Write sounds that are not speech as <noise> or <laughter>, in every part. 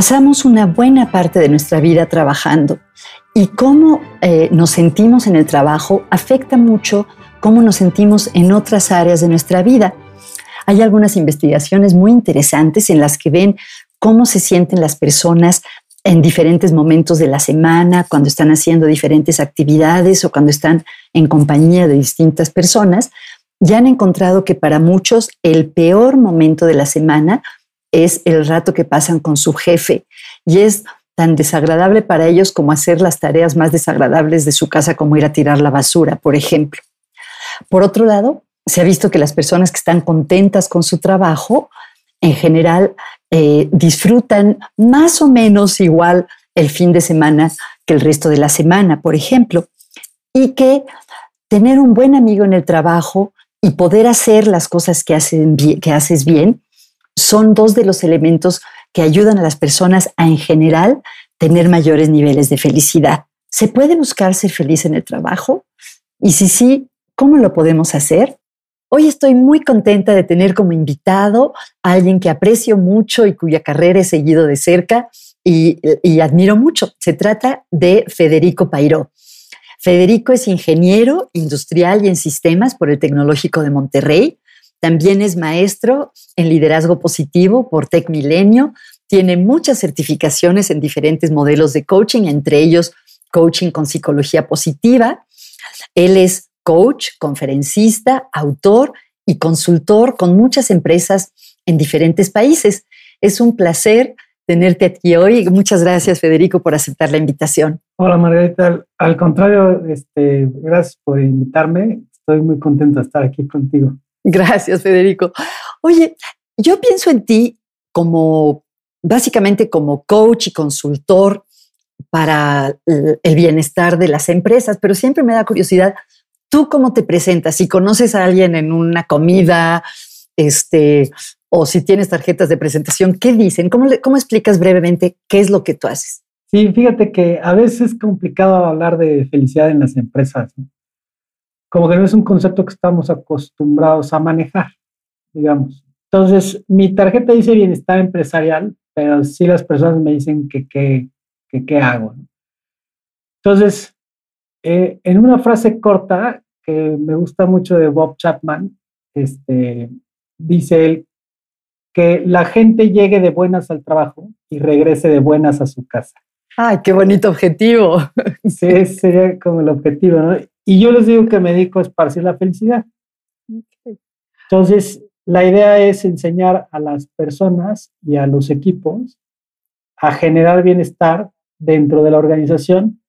pasamos una buena parte de nuestra vida trabajando y cómo eh, nos sentimos en el trabajo afecta mucho cómo nos sentimos en otras áreas de nuestra vida. Hay algunas investigaciones muy interesantes en las que ven cómo se sienten las personas en diferentes momentos de la semana, cuando están haciendo diferentes actividades o cuando están en compañía de distintas personas, ya han encontrado que para muchos el peor momento de la semana es el rato que pasan con su jefe y es tan desagradable para ellos como hacer las tareas más desagradables de su casa, como ir a tirar la basura, por ejemplo. Por otro lado, se ha visto que las personas que están contentas con su trabajo, en general, eh, disfrutan más o menos igual el fin de semana que el resto de la semana, por ejemplo, y que tener un buen amigo en el trabajo y poder hacer las cosas que, hacen que haces bien son dos de los elementos que ayudan a las personas a en general tener mayores niveles de felicidad. ¿Se puede buscar ser feliz en el trabajo? Y si sí, ¿cómo lo podemos hacer? Hoy estoy muy contenta de tener como invitado a alguien que aprecio mucho y cuya carrera he seguido de cerca y, y admiro mucho. Se trata de Federico Pairó. Federico es ingeniero industrial y en sistemas por el Tecnológico de Monterrey. También es maestro en liderazgo positivo por Tech Milenio. Tiene muchas certificaciones en diferentes modelos de coaching, entre ellos coaching con psicología positiva. Él es coach, conferencista, autor y consultor con muchas empresas en diferentes países. Es un placer tenerte aquí hoy. Muchas gracias, Federico, por aceptar la invitación. Hola, Margarita. Al contrario, este, gracias por invitarme. Estoy muy contento de estar aquí contigo. Gracias, Federico. Oye, yo pienso en ti como básicamente como coach y consultor para el bienestar de las empresas, pero siempre me da curiosidad, ¿tú cómo te presentas? Si conoces a alguien en una comida, este, o si tienes tarjetas de presentación, ¿qué dicen? ¿Cómo, cómo explicas brevemente qué es lo que tú haces? Sí, fíjate que a veces es complicado hablar de felicidad en las empresas. Como que no es un concepto que estamos acostumbrados a manejar, digamos. Entonces, mi tarjeta dice bienestar empresarial, pero sí las personas me dicen que qué hago. Entonces, eh, en una frase corta que me gusta mucho de Bob Chapman, este, dice él que la gente llegue de buenas al trabajo y regrese de buenas a su casa. ¡Ay, qué bonito objetivo! Sí, sería como el objetivo, ¿no? Y yo les digo que me dedico a esparcir la felicidad. Entonces, la idea es enseñar a las personas y a los equipos a generar bienestar dentro de la organización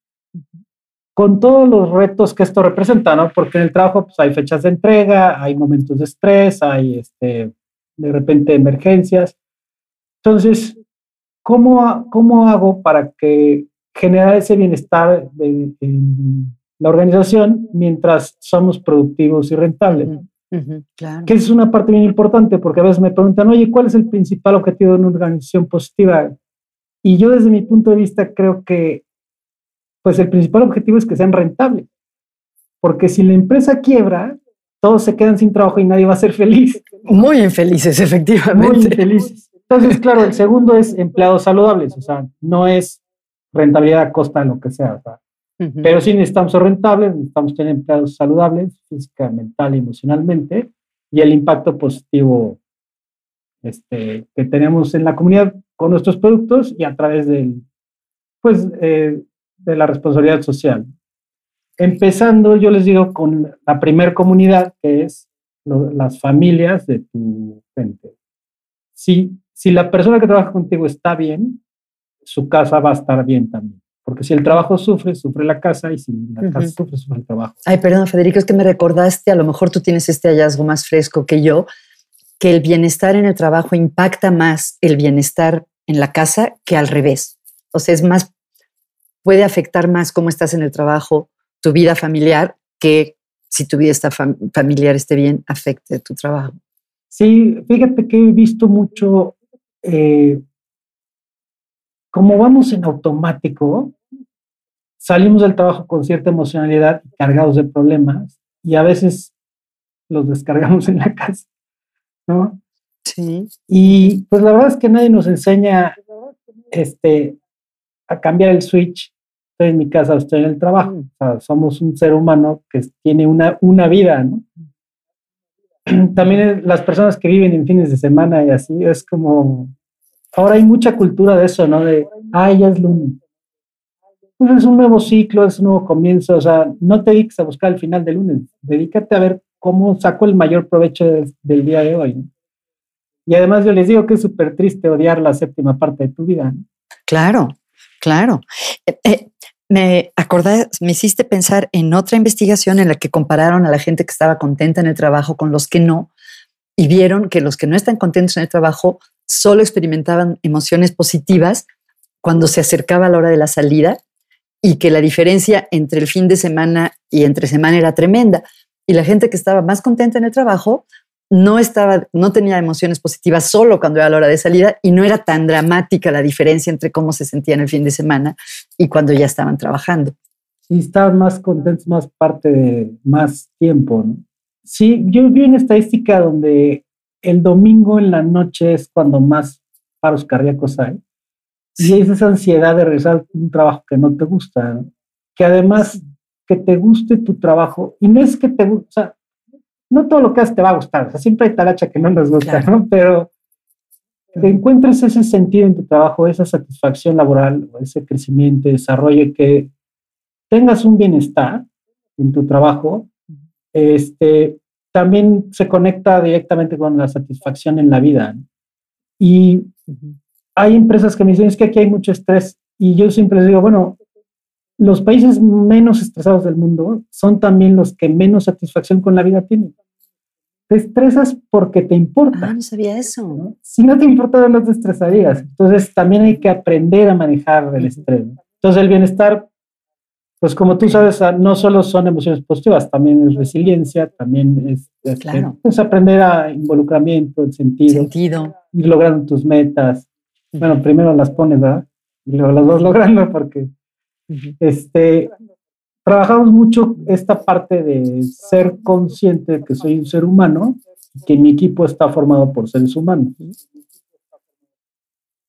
con todos los retos que esto representa, ¿no? Porque en el trabajo pues, hay fechas de entrega, hay momentos de estrés, hay este, de repente emergencias. Entonces, ¿cómo, cómo hago para que generar ese bienestar en la organización mientras somos productivos y rentables? Que es una parte bien importante porque a veces me preguntan, oye, ¿cuál es el principal objetivo de una organización positiva? Y yo desde mi punto de vista creo que pues el principal objetivo es que sean rentables. Porque si la empresa quiebra, todos se quedan sin trabajo y nadie va a ser feliz. Muy infelices, efectivamente. Muy infelices. Entonces, claro, el segundo es empleados saludables, o sea, no es rentabilidad a costa de lo que sea. Pero sí necesitamos ser rentables, necesitamos tener empleados saludables, física, mental y emocionalmente, y el impacto positivo este, que tenemos en la comunidad con nuestros productos y a través del, pues, eh, de la responsabilidad social. Empezando, yo les digo, con la primer comunidad, que es las familias de tu gente. Si, si la persona que trabaja contigo está bien, su casa va a estar bien también. Porque si el trabajo sufre, sufre la casa y si la casa sufre, sufre el trabajo. Ay, perdón, Federico, es que me recordaste, a lo mejor tú tienes este hallazgo más fresco que yo, que el bienestar en el trabajo impacta más el bienestar en la casa que al revés. O sea, es más puede afectar más cómo estás en el trabajo, tu vida familiar, que si tu vida está familiar esté bien, afecte tu trabajo. Sí, fíjate que he visto mucho, eh, como vamos en automático, salimos del trabajo con cierta emocionalidad, cargados de problemas, y a veces los descargamos en la casa, ¿no? Sí. Y pues la verdad es que nadie nos enseña este, a cambiar el switch. Estoy en mi casa, estoy en el trabajo. O sea, somos un ser humano que tiene una, una vida, ¿no? También las personas que viven en fines de semana y así, es como, ahora hay mucha cultura de eso, ¿no? De, ay, ya es lunes. Pues es un nuevo ciclo, es un nuevo comienzo, o sea, no te dediques a buscar el final del lunes, dedícate a ver cómo saco el mayor provecho del día de hoy. Y además yo les digo que es súper triste odiar la séptima parte de tu vida. Claro, claro. Eh, eh, me acordé, me hiciste pensar en otra investigación en la que compararon a la gente que estaba contenta en el trabajo con los que no y vieron que los que no están contentos en el trabajo solo experimentaban emociones positivas cuando se acercaba la hora de la salida y que la diferencia entre el fin de semana y entre semana era tremenda. Y la gente que estaba más contenta en el trabajo no estaba, no tenía emociones positivas solo cuando era la hora de salida y no era tan dramática la diferencia entre cómo se sentían el fin de semana y cuando ya estaban trabajando. Sí, estaban más contentos más parte de más tiempo. ¿no? Sí, yo vi una estadística donde el domingo en la noche es cuando más paros cardíacos hay. Y es esa ansiedad de regresar a un trabajo que no te gusta, que además que te guste tu trabajo, y no es que te guste, o sea, no todo lo que haces te va a gustar, o sea, siempre hay talacha que no nos gusta, ¿no? Pero que encuentres ese sentido en tu trabajo, esa satisfacción laboral, ese crecimiento, desarrollo, que tengas un bienestar en tu trabajo, este, también se conecta directamente con la satisfacción en la vida. Y hay empresas que me dicen, es que aquí hay mucho estrés. Y yo siempre les digo, bueno, los países menos estresados del mundo son también los que menos satisfacción con la vida tienen. Te estresas porque te importa. Ah, no sabía eso. Si no te importa, no te estresarías. Entonces, también hay que aprender a manejar el estrés. Entonces, el bienestar, pues como tú sabes, ah, no solo son emociones positivas, también es resiliencia, también es, claro. es aprender a involucramiento, el sentido, Sentido. ir logrando tus metas, bueno, primero las pones, ¿verdad? Y luego las vas <laughs> logrando porque este, trabajamos mucho esta parte de ser consciente de que soy un ser humano y que mi equipo está formado por seres humanos.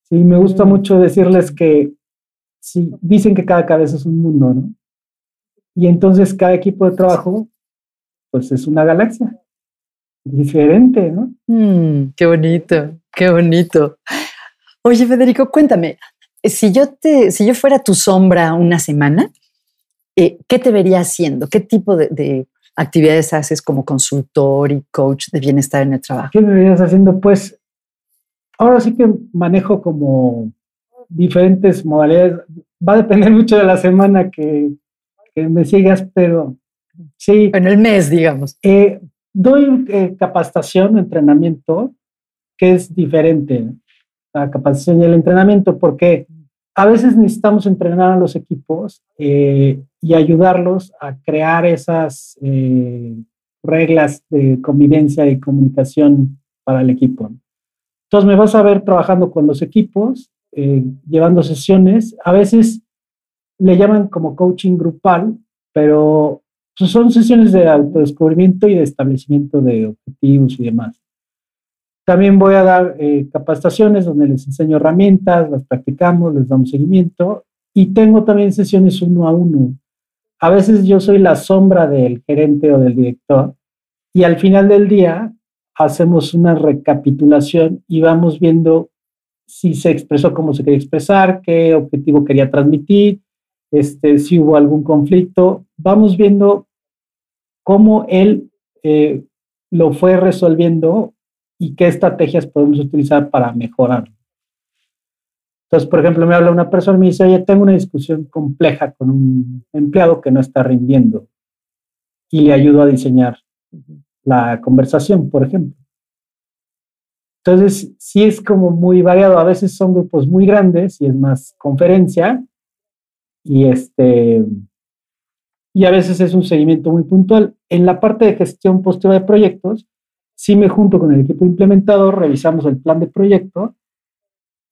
Sí, me gusta mucho decirles que sí, dicen que cada cabeza es un mundo, ¿no? Y entonces cada equipo de trabajo, pues es una galaxia diferente, ¿no? Mm, qué bonito, qué bonito. Oye, Federico, cuéntame, si yo, te, si yo fuera tu sombra una semana, eh, ¿qué te vería haciendo? ¿Qué tipo de, actividades haces como consultor y coach de bienestar en el trabajo? ¿Qué me verías haciendo? Pues ahora sí que manejo como diferentes modalidades. Va a depender mucho de la semana que, me sigas, pero sí. En el mes, digamos. Eh, doy eh, capacitación, entrenamiento, que es diferente la capacitación y el entrenamiento, porque a veces necesitamos entrenar a los equipos eh, y ayudarlos a crear esas eh, reglas de convivencia y comunicación para el equipo. Entonces me vas a ver trabajando con los equipos, eh, llevando sesiones. A veces le llaman como coaching grupal, pero pues, son sesiones de autodescubrimiento y de establecimiento de objetivos y demás. También voy a dar eh, capacitaciones donde les enseño herramientas, las practicamos, les damos seguimiento y tengo también sesiones uno a uno. A veces yo soy la sombra del gerente o del director y al final del día hacemos una recapitulación y vamos viendo si se expresó como se quería expresar, qué objetivo quería transmitir, este, si hubo algún conflicto. Vamos viendo cómo él eh, lo fue resolviendo y qué estrategias podemos utilizar para mejorar. Entonces, por ejemplo, me habla una persona y me dice, oye, tengo una discusión compleja con un empleado que no está rindiendo y le ayudo a diseñar la conversación, por ejemplo. Entonces, sí es como muy variado. A veces son grupos muy grandes y es más conferencia y este y a veces es un seguimiento muy puntual. En la parte de gestión positiva de proyectos, sí me junto con el equipo implementador, revisamos el plan de proyecto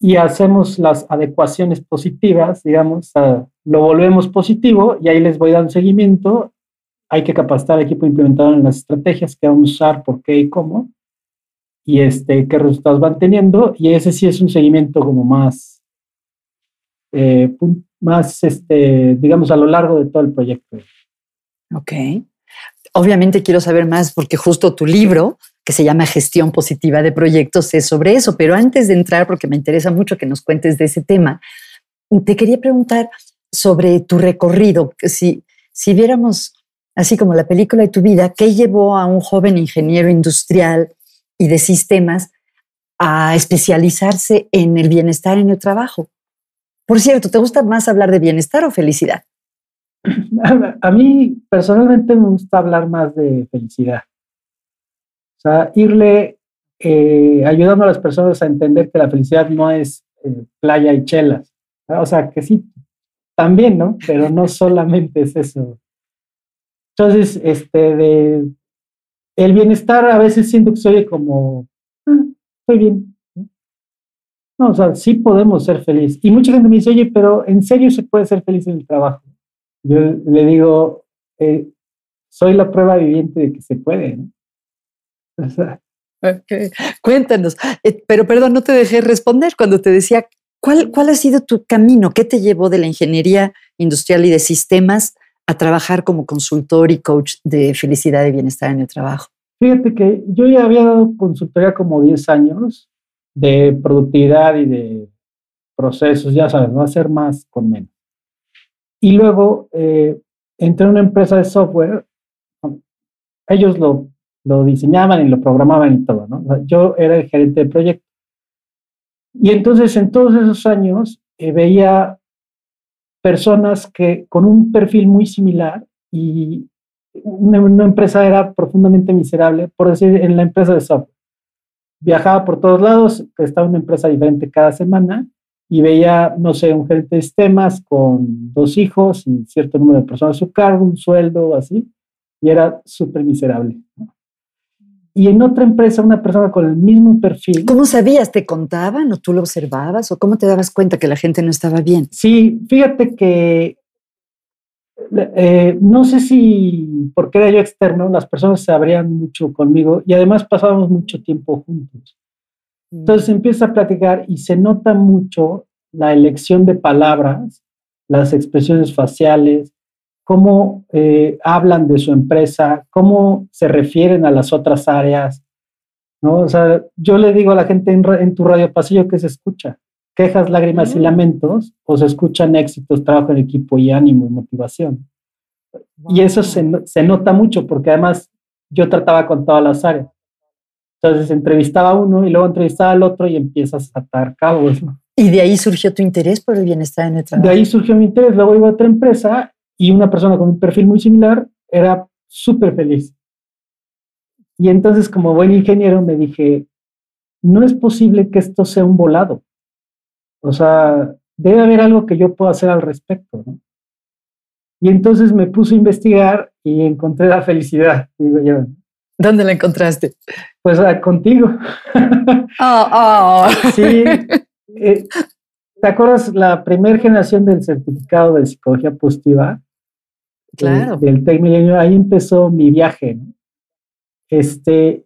y hacemos las adecuaciones positivas, digamos, lo volvemos positivo y ahí les voy dando seguimiento. Hay que capacitar al equipo implementador en las estrategias que vamos a usar, por qué y cómo, y este, qué resultados van teniendo. Y ese sí es un seguimiento como más, eh, más este, digamos, a lo largo de todo el proyecto. Ok. Obviamente quiero saber más porque justo tu libro, que se llama Gestión Positiva de Proyectos, es sobre eso. Pero antes de entrar, porque me interesa mucho que nos cuentes de ese tema, te quería preguntar sobre tu recorrido. Si, si viéramos así como la película de tu vida, ¿qué llevó a un joven ingeniero industrial y de sistemas a especializarse en el bienestar en el trabajo? Por cierto, ¿te gusta más hablar de bienestar o felicidad? A mí personalmente me gusta hablar más de felicidad. O sea, irle eh, ayudando a las personas a entender que la felicidad no es eh, playa y chelas. O sea, que sí, también, ¿no? Pero no <laughs> solamente es eso. Entonces, este, de el bienestar a veces siento que soy como, ah, estoy bien. No, o sea, sí podemos ser felices. Y mucha gente me dice, oye, pero ¿en serio se puede ser feliz en el trabajo? Yo le digo, eh, soy la prueba viviente de que se puede. ¿no? <laughs> Cuéntanos, eh, pero perdón, no te dejé responder cuando te decía, ¿cuál, ¿cuál ha sido tu camino? ¿Qué te llevó de la ingeniería industrial y de sistemas a trabajar como consultor y coach de felicidad y bienestar en el trabajo? Fíjate que yo ya había dado consultoría como 10 años de productividad y de procesos, ya sabes, a ser más con menos. Y luego eh, entré en una empresa de software, ellos lo, lo diseñaban y lo programaban y todo, ¿no? Yo era el gerente de proyecto. Y entonces en todos esos años eh, veía personas que con un perfil muy similar y una, empresa era profundamente miserable, por decir, en la empresa de software. Viajaba por todos lados, estaba una empresa diferente cada semana y veía, no sé, un gerente de sistemas con dos hijos y cierto número de personas a su cargo, un sueldo, así, y era súper miserable y en otra empresa una persona con el mismo perfil. ¿Cómo sabías? ¿Te contaban o tú lo observabas o cómo te dabas cuenta que la gente no estaba bien? Sí, fíjate que eh, no sé si porque era yo externo, las personas se abrían mucho conmigo y además pasábamos mucho tiempo juntos. Mm. Entonces empieza a platicar y se nota mucho la elección de palabras, las expresiones faciales, cómo eh, hablan de su empresa, cómo se refieren a las otras áreas. ¿no? O sea, yo le digo a la gente en, tu radio pasillo que se escucha quejas, lágrimas y lamentos, o se escuchan éxitos, trabajo en equipo y ánimo y motivación. Y eso se, se, nota mucho porque además yo trataba con todas las áreas. Entonces entrevistaba a uno y luego entrevistaba al otro y empiezas a atar cabos. Y de ahí surgió tu interés por el bienestar en el trabajo. De ahí surgió mi interés. Luego iba a otra empresa y una persona con un perfil muy similar era súper feliz. Y entonces, como buen ingeniero, me dije, no es posible que esto sea un volado. O sea, debe haber algo que yo pueda hacer al respecto. Y entonces me puse a investigar y encontré la felicidad, digo yo. ¿Dónde la encontraste? Pues ah, contigo. <laughs> Oh, oh. Sí. Eh, ¿Te acuerdas la primera generación del certificado de psicología positiva? Claro. del Tech Milenio, ahí empezó mi viaje. Este,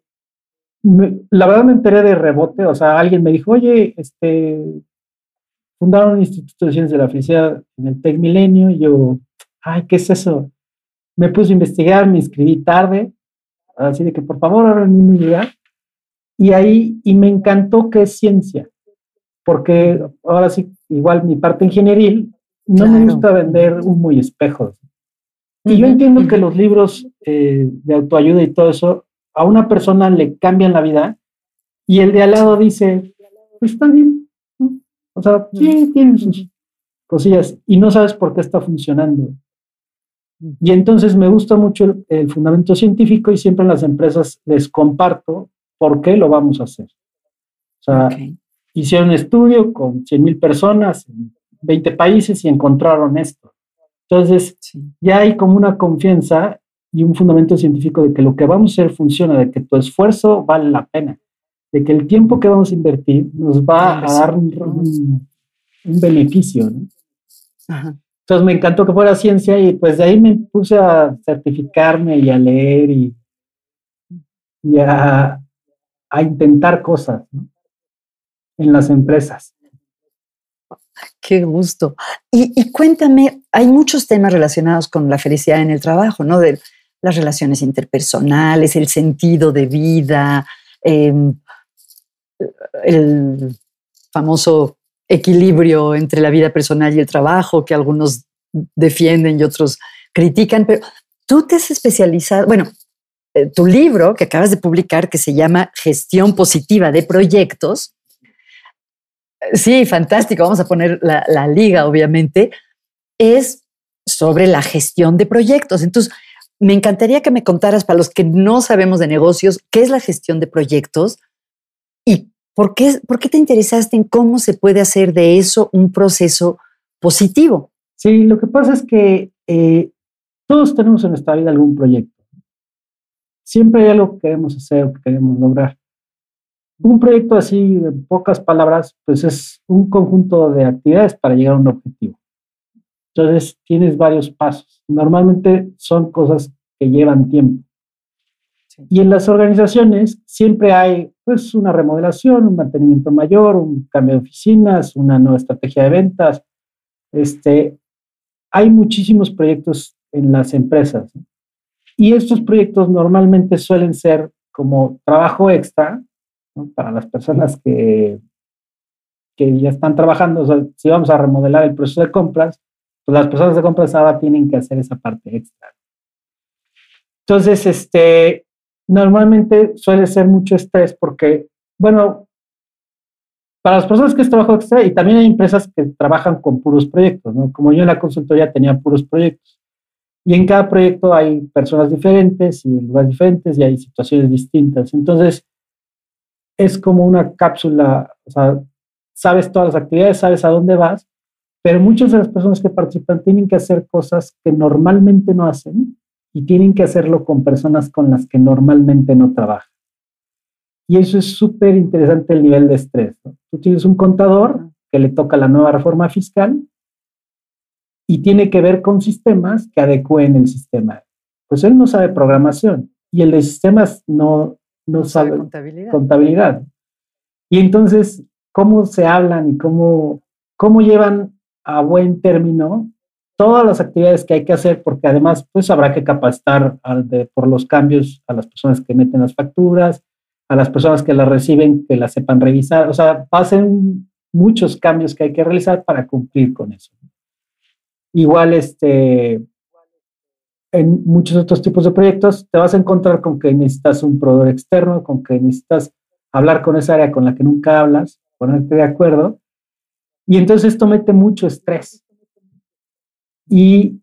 la verdad me enteré de rebote, o sea, alguien me dijo, oye, este, fundaron un instituto de ciencias de la felicidad en el Tech Milenio, y yo, ay, ¿qué es eso? Me puse a investigar, me inscribí tarde, así de que por favor ahora en mi lugar, y ahí, y me encantó que es ciencia, porque ahora sí, igual mi parte ingenieril, no me gusta vender humo y espejos. Y yo entiendo que los libros eh, de autoayuda y todo eso a una persona le cambian la vida y el de al lado dice, pues está bien. O sea, sí, tiene sus cosillas y no sabes por qué está funcionando. Y entonces me gusta mucho el, fundamento científico y siempre en las empresas les comparto por qué lo vamos a hacer. O sea, hicieron un estudio con 100 mil personas en 20 países y encontraron esto. Entonces, ya hay como una confianza y un fundamento científico de que lo que vamos a hacer funciona, de que tu esfuerzo vale la pena, de que el tiempo que vamos a invertir nos va a dar un, beneficio. Entonces me encantó que fuera ciencia y pues de ahí me puse a certificarme y a leer y, a, intentar cosas en las empresas. Qué gusto. Y, cuéntame, hay muchos temas relacionados con la felicidad en el trabajo, ¿no? De las relaciones interpersonales, el sentido de vida, em, el famoso equilibrio entre la vida personal y el trabajo que algunos defienden y otros critican, pero tú te has especializado, bueno, eh, tu libro que acabas de publicar que se llama Gestión Positiva de Proyectos, sí, fantástico, vamos a poner la, liga, obviamente, es sobre la gestión de proyectos. Entonces, me encantaría que me contaras, para los que no sabemos de negocios, qué es la gestión de proyectos y por qué, por qué te interesaste en cómo se puede hacer de eso un proceso positivo. Sí, lo que pasa es que eh, todos tenemos en nuestra vida algún proyecto. Siempre hay algo que queremos hacer, que queremos lograr. Un proyecto así, en pocas palabras, pues es un conjunto de actividades para llegar a un objetivo. Entonces, tienes varios pasos. Normalmente son cosas que llevan tiempo. Y en las organizaciones siempre hay pues una remodelación, un mantenimiento mayor, un cambio de oficinas, una nueva estrategia de ventas. Este, hay muchísimos proyectos en las empresas. Y estos proyectos normalmente suelen ser como trabajo extra para las personas que, que ya están trabajando, o sea, si vamos a remodelar el proceso de compras, pues las personas de compras ahora tienen que hacer esa parte extra. Entonces, este, normalmente suele ser mucho estrés porque, bueno, para las personas que es trabajo extra, y también hay empresas que trabajan con puros proyectos, ¿no? Como yo en la consultoría tenía puros proyectos. Y en cada proyecto hay personas diferentes y lugares diferentes y hay situaciones distintas. Entonces, es como una cápsula, o sea, sabes todas las actividades, sabes a dónde vas, pero muchas de las personas que participan tienen que hacer cosas que normalmente no hacen y tienen que hacerlo con personas con las que normalmente no trabajan. Y eso es súper interesante el nivel de estrés. Tú tienes un contador que le toca la nueva reforma fiscal y tiene que ver con sistemas que adecúen el sistema. Pues él no sabe programación y el de sistemas no, no, sabe, contabilidad. Y entonces, ¿cómo se hablan y cómo, cómo llevan a buen término todas las actividades que hay que hacer? Porque además, pues habrá que capacitar por los cambios a las personas que meten las facturas, a las personas que las reciben, que las sepan revisar. O sea, pasen muchos cambios que hay que realizar para cumplir con eso. Igual, este, en muchos otros tipos de proyectos, te vas a encontrar con que necesitas un proveedor externo, con que necesitas hablar con esa área con la que nunca hablas, ponerte de acuerdo. Y entonces esto mete mucho estrés. Y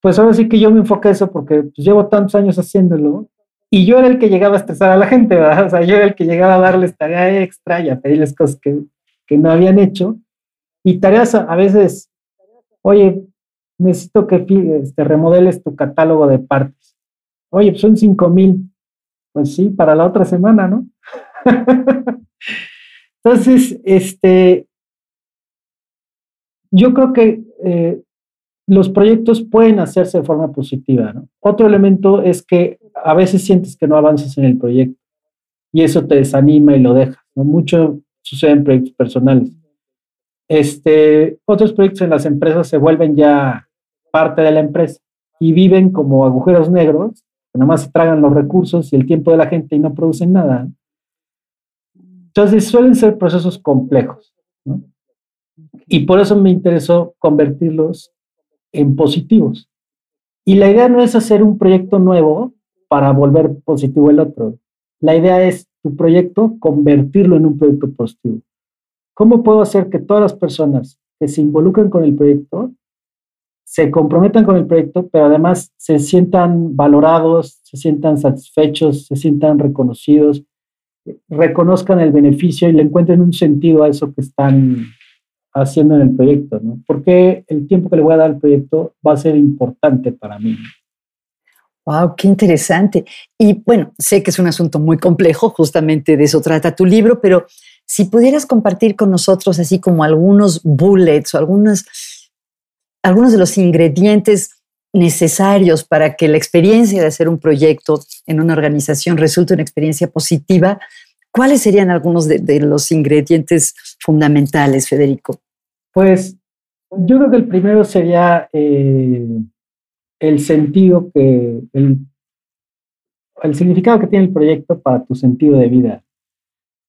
pues ahora sí que yo me enfoqué a eso porque pues, llevo tantos años haciéndolo y yo era el que llegaba a estresar a la gente, ¿verdad? O sea, yo era el que llegaba a darles tarea extra y a pedirles cosas que, que no habían hecho. Y tareas a veces, oye, necesito que este, remodeles tu catálogo de partes. Oye, pues son cinco mil. Pues sí, para la otra semana, ¿no? <laughs> Entonces, este, yo creo que eh, los proyectos pueden hacerse de forma positiva. ¿no? Otro elemento es que a veces sientes que no avanzas en el proyecto y eso te desanima y lo dejas. ¿no? Mucho sucede en proyectos personales. Este, otros proyectos en las empresas se vuelven ya parte de la empresa y viven como agujeros negros, que nada más tragan los recursos y el tiempo de la gente y no producen nada. Entonces suelen ser procesos complejos. Y por eso me interesó convertirlos en positivos. Y la idea no es hacer un proyecto nuevo para volver positivo el otro. La idea es tu proyecto convertirlo en un proyecto positivo. ¿Cómo puedo hacer que todas las personas que se involucren con el proyecto se comprometan con el proyecto, pero además se sientan valorados, se sientan satisfechos, se sientan reconocidos, reconozcan el beneficio y le encuentren un sentido a eso que están haciendo en el proyecto, ¿no? Porque el tiempo que le voy a dar al proyecto va a ser importante para mí. Wow, qué interesante. Y bueno, sé que es un asunto muy complejo, justamente de eso trata tu libro, pero si pudieras compartir con nosotros así como algunos bullets o algunas algunos de los ingredientes necesarios para que la experiencia de hacer un proyecto en una organización resulte una experiencia positiva, ¿cuáles serían algunos de, los ingredientes fundamentales, Federico? Pues yo creo que el primero sería eh, el sentido que, el, el significado que tiene el proyecto para tu sentido de vida.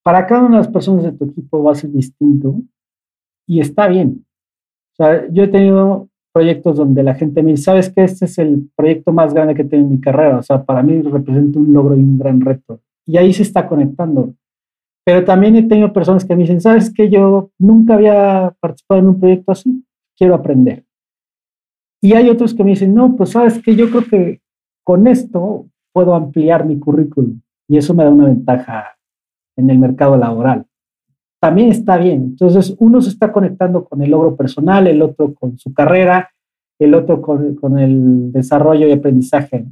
Para cada una de las personas de tu equipo va a ser distinto y está bien. Sea, yo he tenido proyectos donde la gente me dice, sabes que este es el proyecto más grande que tengo en mi carrera. O sea, para mí representa un logro y un gran reto. Y ahí se está conectando. Pero también he tenido personas que me dicen, sabes que yo nunca había participado en un proyecto así, quiero aprender. Y hay otros que me dicen, no, pues sabes que yo creo que con esto puedo ampliar mi currículum y eso me da una ventaja en el mercado laboral. También está bien. Entonces, uno se está conectando con el logro personal, el otro con su carrera, el otro con, con el desarrollo y aprendizaje.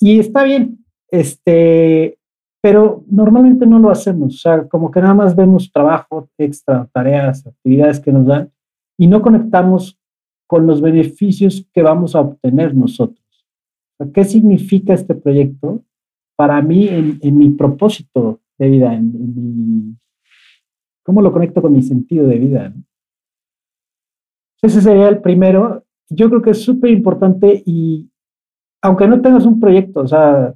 Y está bien, este, pero normalmente no lo hacemos. O sea, como que nada más vemos trabajo extra, tareas, actividades que nos dan y no conectamos con los beneficios que vamos a obtener nosotros. ¿Qué significa este proyecto para mí en, en mi propósito de vida, en, mi, cómo lo conecto con mi sentido de vida. Ese sería el primero. Yo creo que es súper importante y aunque no tengas un proyecto, o sea,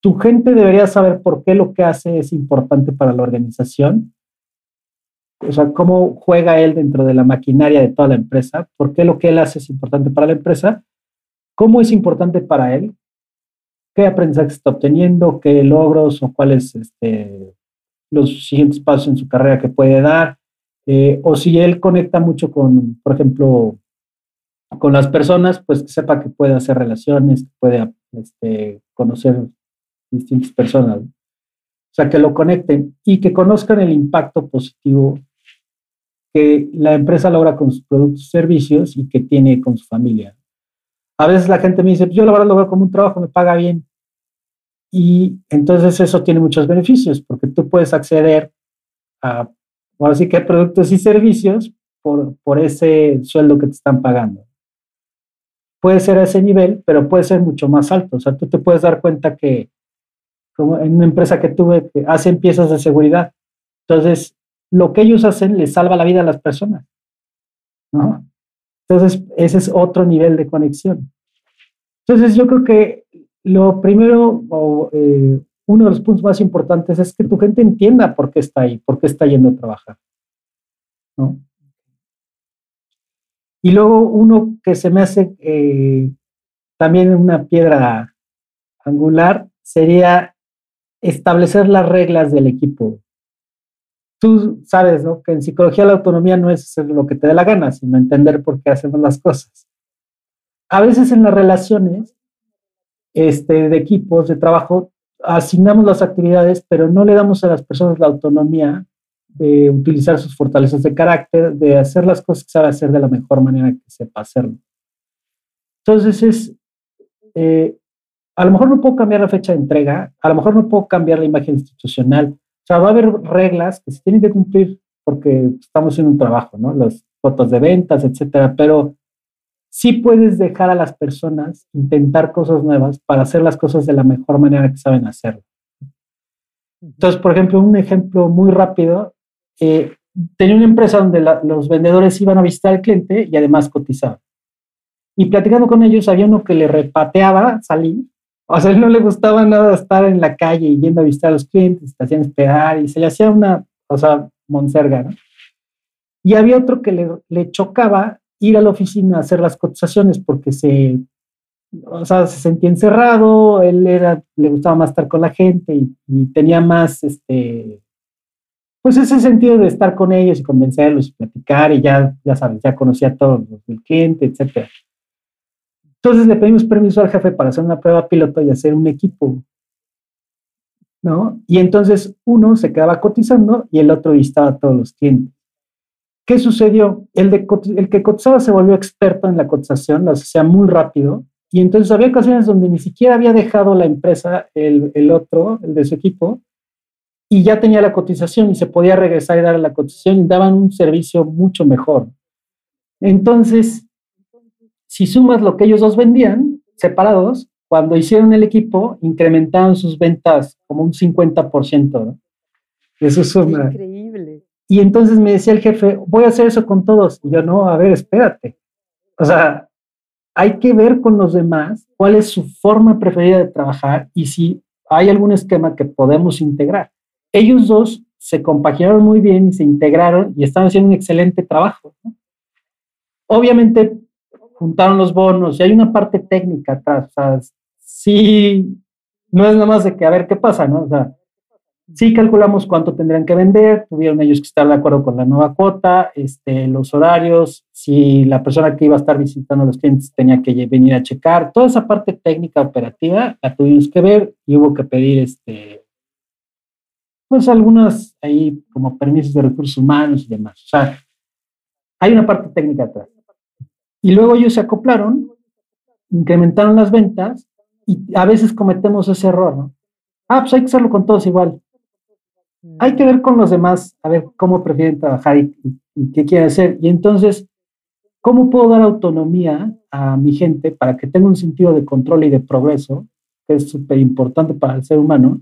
tu gente debería saber por qué lo que hace es importante para la organización. O sea, cómo juega él dentro de la maquinaria de toda la empresa, por qué lo que él hace es importante para la empresa, cómo es importante para él, qué aprendizaje está obteniendo, qué logros o cuáles este, los siguientes pasos en su carrera que puede dar, eh, o si él conecta mucho con, por ejemplo, con las personas, pues que sepa que puede hacer relaciones, que puede este, conocer distintas personas. O sea, que lo conecten y que conozcan el impacto positivo que la empresa logra con sus productos y servicios y que tiene con su familia. A veces la gente me dice, yo la verdad lo veo como un trabajo, me paga bien. Y entonces eso tiene muchos beneficios, porque tú puedes acceder a, ahora sí que productos y servicios por, por ese sueldo que te están pagando. Puede ser a ese nivel, pero puede ser mucho más alto. O sea, tú te puedes dar cuenta que, como en una empresa que tuve, que hacen piezas de seguridad. Entonces, lo que ellos hacen les salva la vida a las personas. ¿no? Entonces, ese es otro nivel de conexión. Entonces, yo creo que lo primero, o eh, uno de los puntos más importantes es que tu gente entienda por qué está ahí, por qué está yendo a trabajar. ¿no? Y luego uno que se me hace eh, también una piedra angular sería establecer las reglas del equipo tú sabes, ¿no? Que en psicología la autonomía no es hacer lo que te dé la gana, sino entender por qué hacemos las cosas. A veces en las relaciones este, de equipos, de trabajo, asignamos las actividades, pero no le damos a las personas la autonomía de utilizar sus fortalezas de carácter, de hacer las cosas que sabe hacer de la mejor manera que sepa hacerlo. Entonces es, eh, a lo mejor no puedo cambiar la fecha de entrega, a lo mejor no puedo cambiar la imagen institucional, o sea, va a haber reglas que se tienen que cumplir porque estamos en un trabajo, ¿no? Las cuotas de ventas, etcétera, pero sí puedes dejar a las personas intentar cosas nuevas para hacer las cosas de la mejor manera que saben hacerlo. Entonces, por ejemplo, un ejemplo muy rápido, eh, tenía una empresa donde los vendedores iban a visitar al cliente y además cotizaban. Y platicando con ellos, había uno que le repateaba salir o sea, él no le gustaba nada estar en la calle y yendo a visitar a los clientes, te hacían esperar y se le hacía una, o sea, monserga, ¿no? Y había otro que le, le chocaba ir a la oficina a hacer las cotizaciones porque se, o sea, se sentía encerrado, él era, le gustaba más estar con la gente y, tenía más, este, pues ese sentido de estar con ellos y convencerlos y platicar y ya, ya sabes, ya conocía a todos del cliente, etcétera. Entonces le pedimos permiso al jefe para hacer una prueba piloto y hacer un equipo. ¿No? Y entonces uno se quedaba cotizando y el otro visitaba a todos los clientes. ¿Qué sucedió? El, que cotizaba se volvió experto en la cotización, lo hacía muy rápido, y entonces había ocasiones donde ni siquiera había dejado la empresa el, otro, el de su equipo, y ya tenía la cotización y se podía regresar y dar la cotización y daban un servicio mucho mejor. Entonces, si sumas lo que ellos dos vendían separados, cuando hicieron el equipo, incrementaron sus ventas como un 50%. ¿no? Eso suma. Increíble. Y entonces me decía el jefe, voy a hacer eso con todos. Y yo, no, a ver, espérate. O sea, hay que ver con los demás cuál es su forma preferida de trabajar y si hay algún esquema que podemos integrar. Ellos dos se compaginaron muy bien y se integraron y están haciendo un excelente trabajo. Obviamente juntaron los bonos y hay una parte técnica atrás. O sea, sí, no es nada más de que a ver qué pasa, ¿no? O sea, sí calculamos cuánto tendrían que vender, tuvieron ellos que estar de acuerdo con la nueva cuota, este, los horarios, si la persona que iba a estar visitando a los clientes tenía que venir a checar, toda esa parte técnica operativa la tuvimos que ver y hubo que pedir este, pues algunas ahí como permisos de recursos humanos y demás. O sea, hay una parte técnica atrás. Y luego ellos se acoplaron, incrementaron las ventas y a veces cometemos ese error, ¿no? Ah, pues hay que hacerlo con todos igual. Hay que ver con los demás, a ver cómo prefieren trabajar y, qué quieren hacer. Y entonces, ¿cómo puedo dar autonomía a mi gente para que tenga un sentido de control y de progreso, que es súper importante para el ser humano,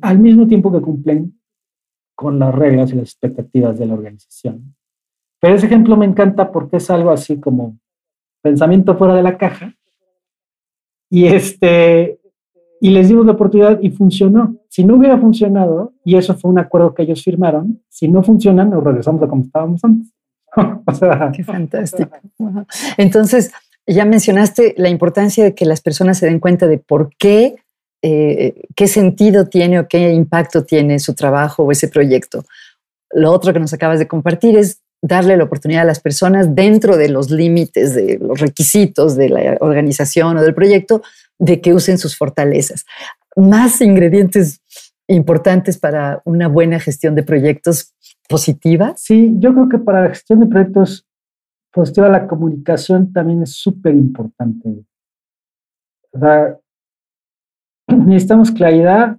al mismo tiempo que cumplen con las reglas y las expectativas de la organización? Pero ese ejemplo me encanta porque es algo así como pensamiento fuera de la caja. Y este, y les dimos la oportunidad y funcionó. Si no hubiera funcionado, y eso fue un acuerdo que ellos firmaron, si no funciona, nos regresamos a como estábamos antes. <laughs> Qué fantástico. Entonces, ya mencionaste la importancia de que las personas se den cuenta de por qué, eh, qué sentido tiene o qué impacto tiene su trabajo o ese proyecto. Lo otro que nos acabas de compartir es darle la oportunidad a las personas dentro de los límites, de los requisitos de la organización o del proyecto, de que usen sus fortalezas. Más ingredientes importantes para una buena gestión de proyectos positiva. Sí, yo creo que para la gestión de proyectos positiva la comunicación también es súper importante. <clears throat> Necesitamos claridad,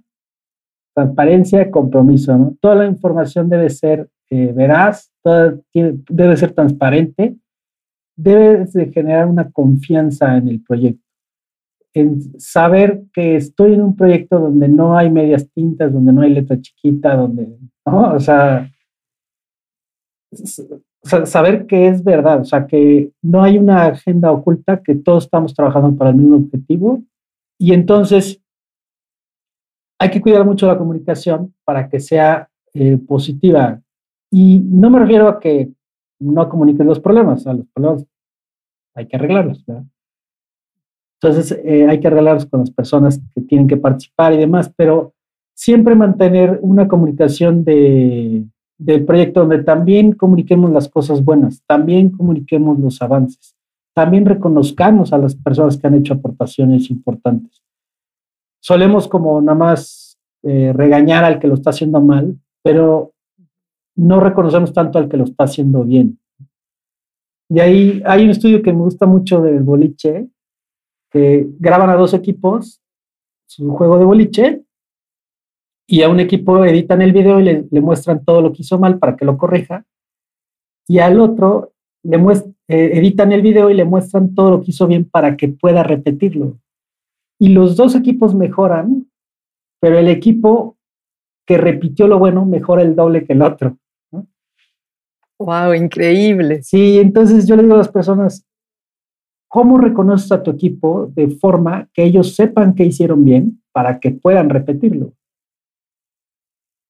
transparencia, compromiso. ¿no? Toda la información debe ser eh, veraz, debe ser transparente, debe de generar una confianza en el proyecto en saber que estoy en un proyecto donde no hay medias tintas, donde no hay letra chiquita, donde, ¿no? O sea, saber que es verdad, o sea, que no hay una agenda oculta, que todos estamos trabajando para el mismo objetivo. Y entonces hay que cuidar mucho la comunicación para que sea eh, positiva. Y no me refiero a que no comuniquen los problemas, a los problemas hay que arreglarlos, ¿verdad? Entonces, eh, hay que arreglarlos con las personas que tienen que participar y demás, pero siempre mantener una comunicación de, del proyecto donde también comuniquemos las cosas buenas, también comuniquemos los avances, también reconozcamos a las personas que han hecho aportaciones importantes. Solemos como nada más eh, regañar al que lo está haciendo mal, pero no reconocemos tanto al que lo está haciendo bien. Y ahí hay un estudio que me gusta mucho del boliche, que graban a dos equipos su juego de boliche y a un equipo editan el video y le, muestran todo lo que hizo mal para que lo corrija y al otro le eh, editan el video y le muestran todo lo que hizo bien para que pueda repetirlo. Y los dos equipos mejoran, pero el equipo que repitió lo bueno mejora el doble que el otro. ¡Wow! Increíble. Sí, entonces yo le digo a las personas, ¿Cómo reconoces a tu equipo de forma que ellos sepan que hicieron bien para que puedan repetirlo?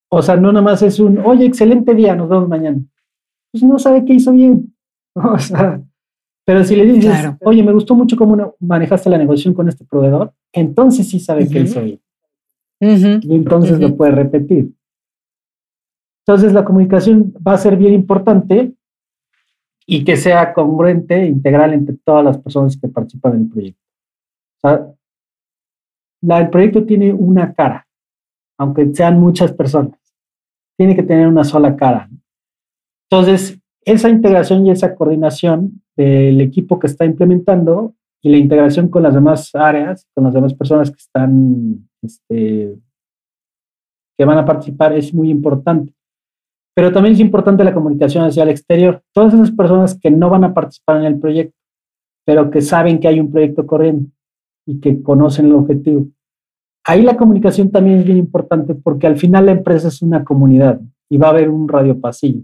O sea, no nada más es un, oye, excelente día, nos vemos mañana. Pues no sabe qué hizo bien. <laughs> O sea, pero si le dices, oye, me gustó mucho cómo manejaste la negociación con este proveedor, entonces sí sabe qué hizo bien. Y entonces lo puede repetir. Entonces la comunicación va a ser bien importante y que sea congruente, integral entre todas las personas que participan en el proyecto. O sea, la, el proyecto tiene una cara, aunque sean muchas personas. Tiene que tener una sola cara. Entonces, esa integración y esa coordinación del equipo que está implementando y la integración con las demás áreas, con las demás personas que están, este, que van a participar es muy importante. Pero también es importante la comunicación hacia el exterior. Todas esas personas que no van a participar en el proyecto, pero que saben que hay un proyecto corriendo y que conocen el objetivo. Ahí la comunicación también es bien importante porque al final la empresa es una comunidad y va a haber un radio pasillo.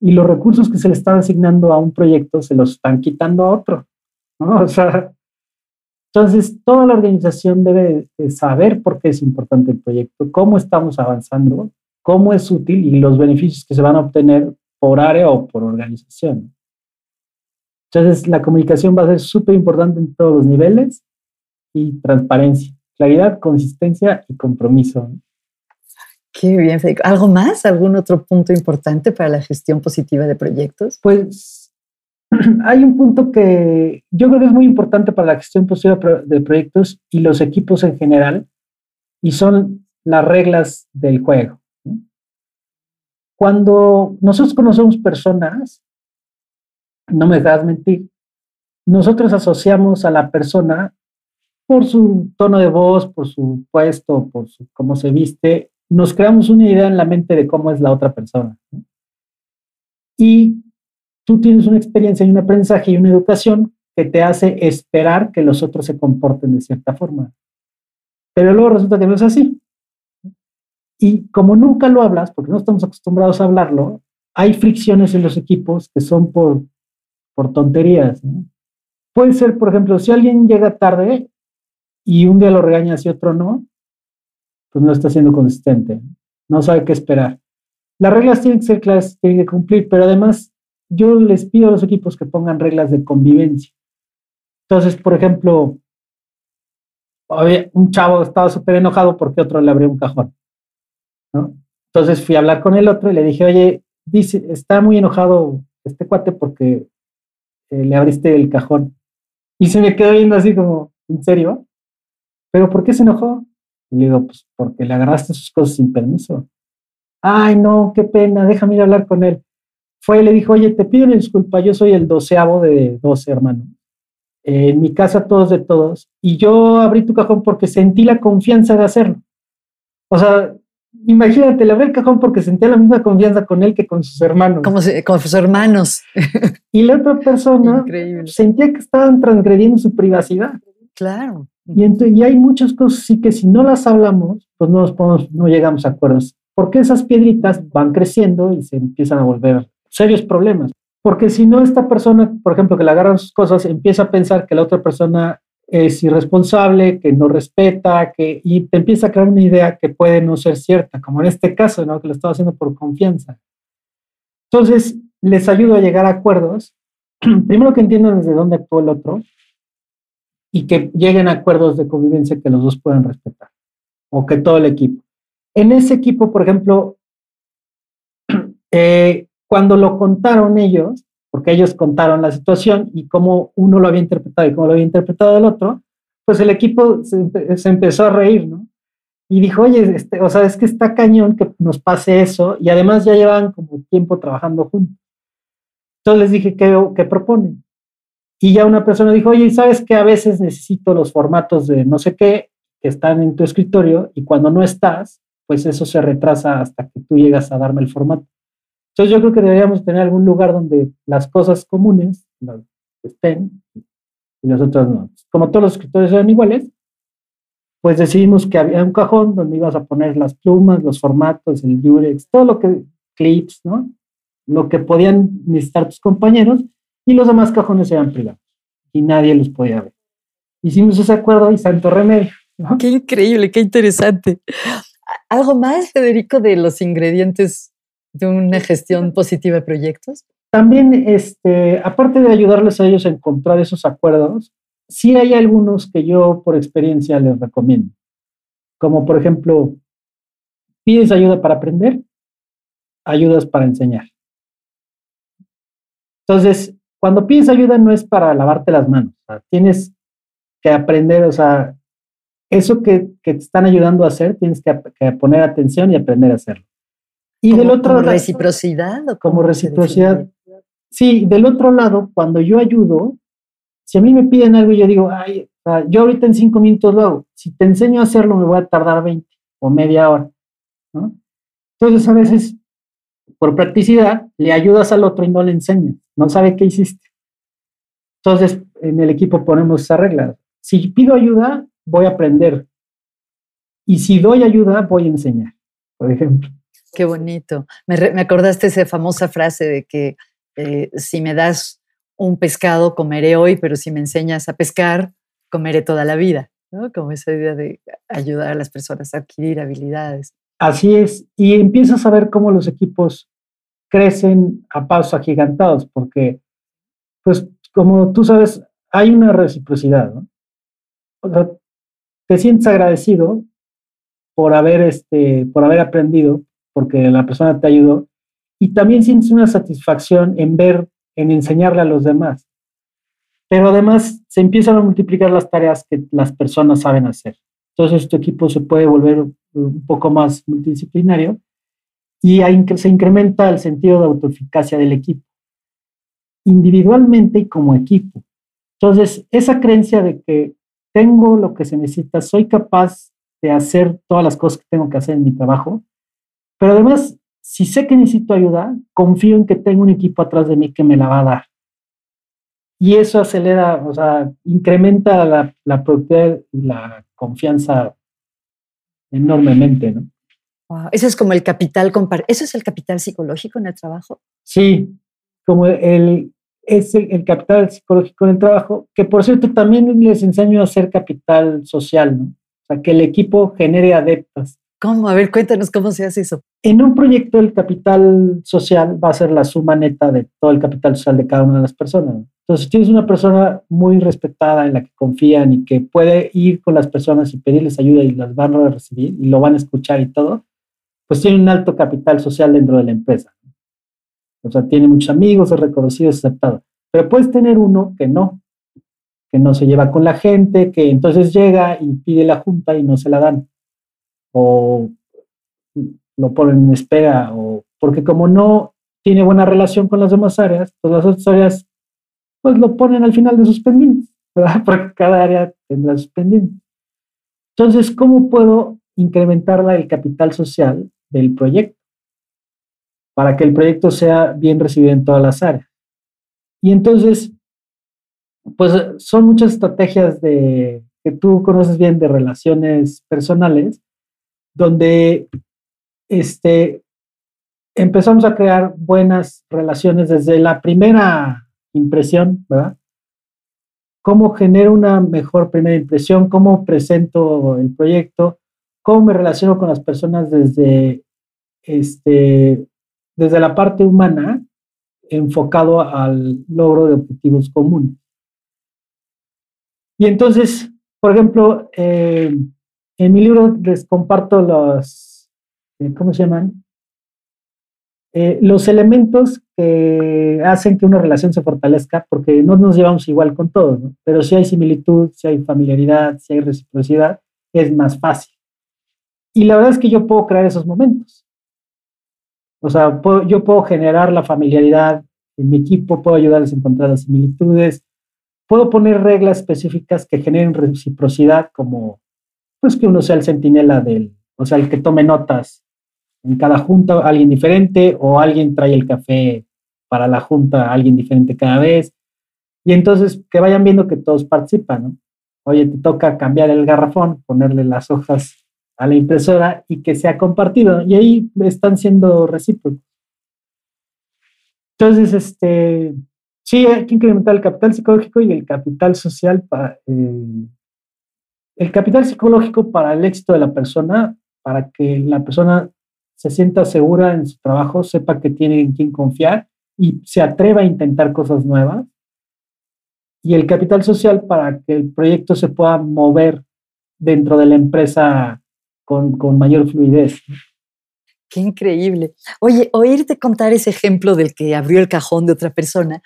Y los recursos que se le están asignando a un proyecto se los están quitando a otro. <laughs> O sea, entonces, toda la organización debe saber por qué es importante el proyecto, cómo estamos avanzando, cómo es útil y los beneficios que se van a obtener por área o por organización. Entonces, la comunicación va a ser súper importante en todos los niveles y transparencia, claridad, consistencia y compromiso. Qué bien, Federico. ¿Algo más? ¿Algún otro punto importante para la gestión positiva de proyectos? Pues <clears throat> hay un punto que yo creo que es muy importante para la gestión positiva de proyectos y los equipos en general, y son las reglas del juego. Cuando nosotros conocemos personas, no me dejas mentir, nosotros asociamos a la persona por su tono de voz, por su puesto, por su, cómo se viste, nos creamos una idea en la mente de cómo es la otra persona. Y tú tienes una experiencia y un aprendizaje y una educación que te hace esperar que los otros se comporten de cierta forma. Pero luego resulta que no es así. Y como nunca lo hablas, porque no estamos acostumbrados a hablarlo, hay fricciones en los equipos que son por, por tonterías. Puede ser, por ejemplo, si alguien llega tarde y un día lo regañas y otro no, pues no está siendo consistente, no sabe qué esperar. Las reglas tienen que ser claras, tienen que cumplir, pero además yo les pido a los equipos que pongan reglas de convivencia. Entonces, por ejemplo, un chavo estaba súper enojado porque otro le abrió un cajón. Entonces fui a hablar con el otro y le dije, oye, está muy enojado este cuate porque eh, le abriste el cajón. Y se me quedó viendo así como, ¿en serio? ¿Pero por qué se enojó? Y le digo, pues porque le agarraste sus cosas sin permiso. Ay, no, qué pena, déjame ir a hablar con él fue y le dijo, oye, te pido una disculpa, yo soy el doceavo de doce hermanos. en mi casa todos de todos. Y yo abrí tu cajón porque sentí la confianza de hacerlo. O sea, imagínate, le abrí el cajón porque sentía la misma confianza con él que con sus hermanos. Como con sus hermanos. <laughs> y la otra persona sentía que estaban transgrediendo su privacidad. Claro. Y, y hay muchas cosas sí que si no las hablamos, pues no, nos podemos, no llegamos a acuerdos. Porque esas piedritas van creciendo y se empiezan a volver serios problemas. Porque si no, esta persona, por ejemplo, que le agarran sus cosas, empieza a pensar que la otra persona es irresponsable, que no respeta, que, y te empieza a crear una idea que puede no ser cierta, como en este caso, ¿no? que lo estaba haciendo por confianza. Entonces, les ayudo a llegar a acuerdos. <clears throat> Primero que entiendan desde dónde actuó el otro y que lleguen a acuerdos de convivencia que los dos puedan respetar, o que todo el equipo. En ese equipo, por ejemplo, <clears throat> eh, cuando lo contaron ellos, porque ellos contaron la situación y cómo uno lo había interpretado y cómo lo había interpretado el otro, pues el equipo se, empezó a reír, ¿no? Y dijo, oye, este, o sea, es que está cañón que nos pase eso y además ya llevan como tiempo trabajando juntos. Entonces les dije, ¿qué, qué proponen? Y ya una persona dijo, oye, ¿sabes que a veces necesito los formatos de no sé qué que están en tu escritorio y cuando no estás, pues eso se retrasa hasta que tú llegas a darme el formato? Entonces yo creo que deberíamos tener algún lugar donde las cosas comunes estén y las otras no. Como todos los escritores eran iguales, pues decidimos que había un cajón donde ibas a poner las plumas, los formatos, el Durex, todo lo que, clips, ¿no? Lo que podían necesitar tus compañeros y los demás cajones eran privados y nadie los podía ver. Hicimos ese acuerdo y santo remedio. Qué increíble, qué interesante. ¿Algo más, Federico, de los ingredientes de una gestión positiva de proyectos? También, este, aparte de ayudarles a ellos a encontrar esos acuerdos, sí hay algunos que yo por experiencia les recomiendo. Como por ejemplo, pides ayuda para aprender, ayudas para enseñar. Entonces, cuando pides ayuda no es para lavarte las manos, tienes que aprender, o sea, eso que, que, te están ayudando a hacer, tienes que, que poner atención y aprender a hacerlo. Y del otro lado. reciprocidad o como reciprocidad. Sí, del otro lado, cuando yo ayudo, si a mí me piden algo y yo digo, ay, yo ahorita en cinco minutos lo hago, si te enseño a hacerlo me voy a tardar 20 o media hora. Entonces a veces, por practicidad, le ayudas al otro y no le enseñas, no sabe qué hiciste. Entonces, en el equipo ponemos esa regla. Si pido ayuda, voy a aprender. Y si doy ayuda, voy a enseñar, por ejemplo. Qué bonito. Me, acordaste esa famosa frase de que eh, si me das un pescado, comeré hoy, pero si me enseñas a pescar, comeré toda la vida. ¿no? Como esa idea de ayudar a las personas a adquirir habilidades. Así es. Y empiezas a ver cómo los equipos crecen a pasos agigantados, porque, pues, como tú sabes, hay una reciprocidad, ¿no? Te sientes agradecido por haber, este, por haber aprendido, porque la persona te ayudó, y también sientes una satisfacción en ver, en enseñarle a los demás. Pero además se empiezan a multiplicar las tareas que las personas saben hacer. Entonces tu equipo se puede volver un poco más multidisciplinario y se incrementa el sentido de autoeficacia del equipo, individualmente y como equipo. Entonces, esa creencia de que tengo lo que se necesita, soy capaz de hacer todas las cosas que tengo que hacer en mi trabajo, pero además, si sé que necesito ayuda, confío en que tengo un equipo atrás de mí que me la va a dar. Y eso acelera, o sea, incrementa la, la productividad y la confianza enormemente, ¿no? Eso es como el capital ¿Eso es el capital psicológico en el trabajo? Sí, como el, es el, capital psicológico en el trabajo, que por cierto también les enseño a hacer capital social, ¿no? O sea, que el equipo genere adeptas. ¿Cómo? A ver, cuéntanos cómo se hace eso. En un proyecto el capital social va a ser la suma neta de todo el capital social de cada una de las personas. Entonces, si tienes una persona muy respetada en la que confían y que puede ir con las personas y pedirles ayuda y las van a recibir y lo van a escuchar y todo, pues tiene un alto capital social dentro de la empresa. O sea, tiene muchos amigos, es reconocido, es aceptado. Pero puedes tener uno que no, que no se lleva con la gente, que entonces llega y pide la junta y no se la dan. O lo ponen en espera, o porque como no tiene buena relación con las demás áreas, pues las otras áreas pues lo ponen al final de sus pendientes, ¿verdad? <laughs> Porque cada área tendrá sus pendientes. Entonces, ¿cómo puedo incrementar el capital social del proyecto, para que el proyecto sea bien recibido en todas las áreas. Y entonces, pues son muchas estrategias de, que tú conoces bien de relaciones personales, donde este, empezamos a crear buenas relaciones desde la primera impresión, ¿verdad? Cómo genero una mejor primera impresión, cómo presento el proyecto, cómo me relaciono con las personas desde, este, desde la parte humana enfocado al logro de objetivos comunes. Y entonces, por ejemplo, eh, en mi libro les comparto los, eh, ¿cómo se llaman? Eh, los elementos que hacen que una relación se fortalezca, porque no nos llevamos igual con todos, pero si hay similitud, si hay familiaridad, si hay reciprocidad, es más fácil. Y la verdad es que yo puedo crear esos momentos. O sea, yo puedo generar la familiaridad en mi equipo, puedo ayudarles a encontrar las similitudes, puedo poner reglas específicas que generen reciprocidad, como pues que uno sea el centinela del, o sea, el que tome notas en cada junta, alguien diferente, o alguien trae el café para la junta, alguien diferente cada vez. Y entonces que vayan viendo que todos participan, ¿no? Oye, te toca cambiar el garrafón, ponerle las hojas a la impresora y que sea compartido. Y ahí están siendo recíprocos. Entonces, este, sí, hay que incrementar el capital psicológico y el capital social para... Eh, el capital psicológico para el éxito de la persona, para que la persona se sienta segura en su trabajo, sepa que tiene en quién confiar y se atreva a intentar cosas nuevas. Y el capital social para que el proyecto se pueda mover dentro de la empresa con, mayor fluidez. Qué increíble. Oye, oírte contar ese ejemplo del que abrió el cajón de otra persona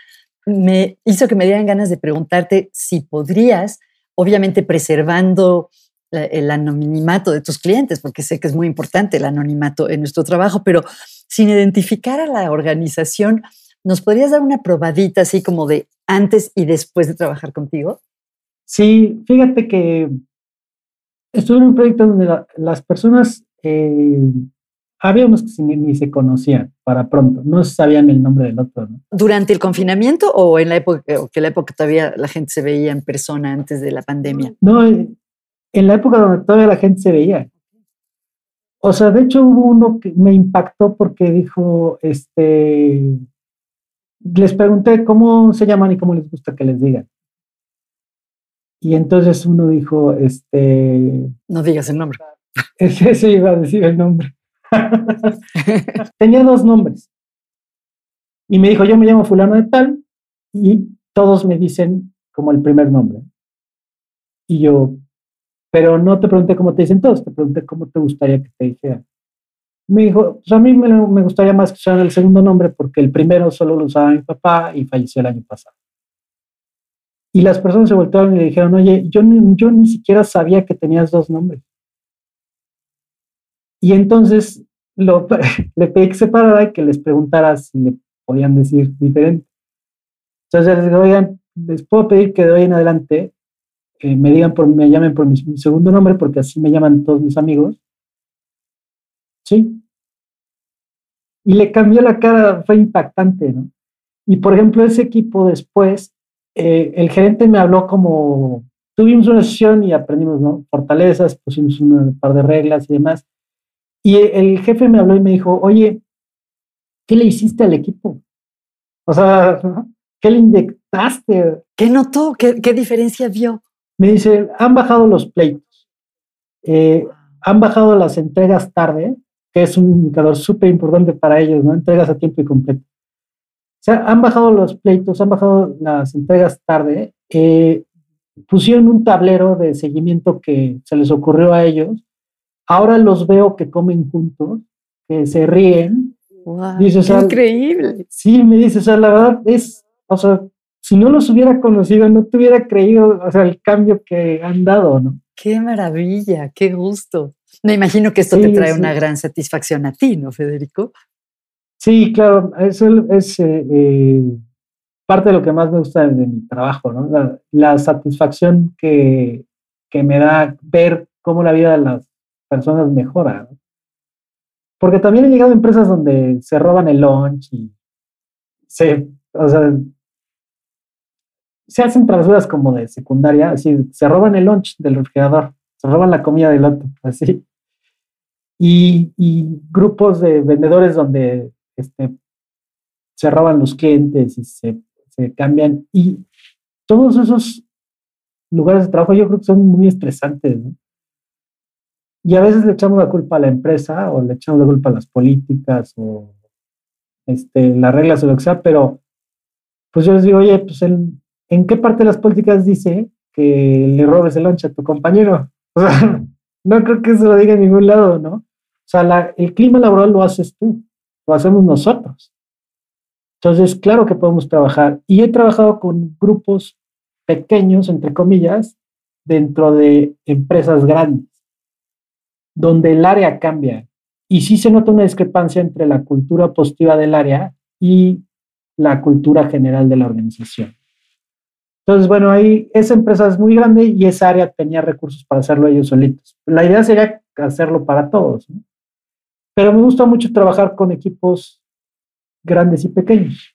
me hizo que me dieran ganas de preguntarte si podrías, obviamente preservando el anonimato de tus clientes, porque sé que es muy importante el anonimato en nuestro trabajo, pero sin identificar a la organización, ¿nos podrías dar una probadita así como de antes y después de trabajar contigo? Sí, fíjate que estuve en un proyecto donde las personas, eh, había unos que ni, se conocían para pronto, no sabían el nombre del otro. ¿Durante el confinamiento o en la época, o que la época todavía la gente se veía en persona antes de la pandemia? No, en la época donde todavía la gente se veía. O sea, de hecho hubo uno que me impactó porque dijo, este, les pregunté cómo se llaman y cómo les gusta que les digan. Y entonces uno dijo, este... No digas el nombre. <laughs> Ese iba a decir el nombre. <laughs> Tenía dos nombres. Y me dijo, yo me llamo fulano de tal y todos me dicen como el primer nombre. Y yo, pero no te pregunté cómo te dicen todos, te pregunté cómo te gustaría que te dijera. Me dijo, pues a mí me, gustaría más que usaran el segundo nombre porque el primero solo lo usaba mi papá y falleció el año pasado. Y las personas se voltearon y le dijeron, oye, yo, yo ni siquiera sabía que tenías dos nombres. Y entonces lo, <laughs> le pedí que se parara y que les preguntara si le podían decir diferente. Entonces les digo, oigan, les puedo pedir que de hoy en adelante eh, me digan por, me llamen por mi, segundo nombre porque así me llaman todos mis amigos. Sí. Y le cambió la cara, fue impactante, ¿no? Y por ejemplo, ese equipo después eh, el gerente me habló como, tuvimos una sesión y aprendimos, ¿no? Fortalezas, pusimos un par de reglas y demás. Y el jefe me habló y me dijo, oye, ¿qué le hiciste al equipo? O sea, ¿qué le inyectaste? ¿Qué notó? ¿Qué, diferencia vio? Me dice, han bajado los pleitos, eh, han bajado las entregas tarde, que es un indicador súper importante para ellos, ¿no? Entregas a tiempo y completo. O sea, han bajado los pleitos, han bajado las entregas tarde, eh, pusieron un tablero de seguimiento que se les ocurrió a ellos. Ahora los veo que comen juntos, que se ríen. Wow, increíble. Sí, me dice, o sea, la verdad es, o sea, si no los hubiera conocido, no te hubiera creído, o sea, el cambio que han dado, ¿no? Qué maravilla, qué gusto. Me imagino que esto te trae una gran satisfacción a ti, ¿no, Federico? Sí, claro, eso es eh, eh, parte de lo que más me gusta de, mi trabajo, ¿no? La, satisfacción que, me da ver cómo la vida de las personas mejora. Porque también he llegado a empresas donde se roban el lunch y se, o sea, se hacen travesuras como de secundaria, así, se roban el lunch del refrigerador, se roban la comida del otro, <laughs> así. Y, grupos de vendedores donde este, se roban los clientes y se, cambian. Y todos esos lugares de trabajo yo creo que son muy estresantes, Y a veces le echamos la culpa a la empresa o le echamos la culpa a las políticas o este, las reglas o lo que sea, pero pues yo les digo, oye, pues en, ¿en qué parte de las políticas dice que le robes el lunch a tu compañero? <laughs> No creo que se lo diga en ningún lado, ¿no? O sea, el clima laboral lo haces tú lo hacemos nosotros. Entonces, claro que podemos trabajar. Y he trabajado con grupos pequeños, entre comillas, dentro de empresas grandes, donde el área cambia. Y sí se nota una discrepancia entre la cultura positiva del área y la cultura general de la organización. Entonces, bueno, ahí esa empresa es muy grande y esa área tenía recursos para hacerlo ellos solitos. La idea sería hacerlo para todos. ¿no? Pero me gusta mucho trabajar con equipos grandes y pequeños,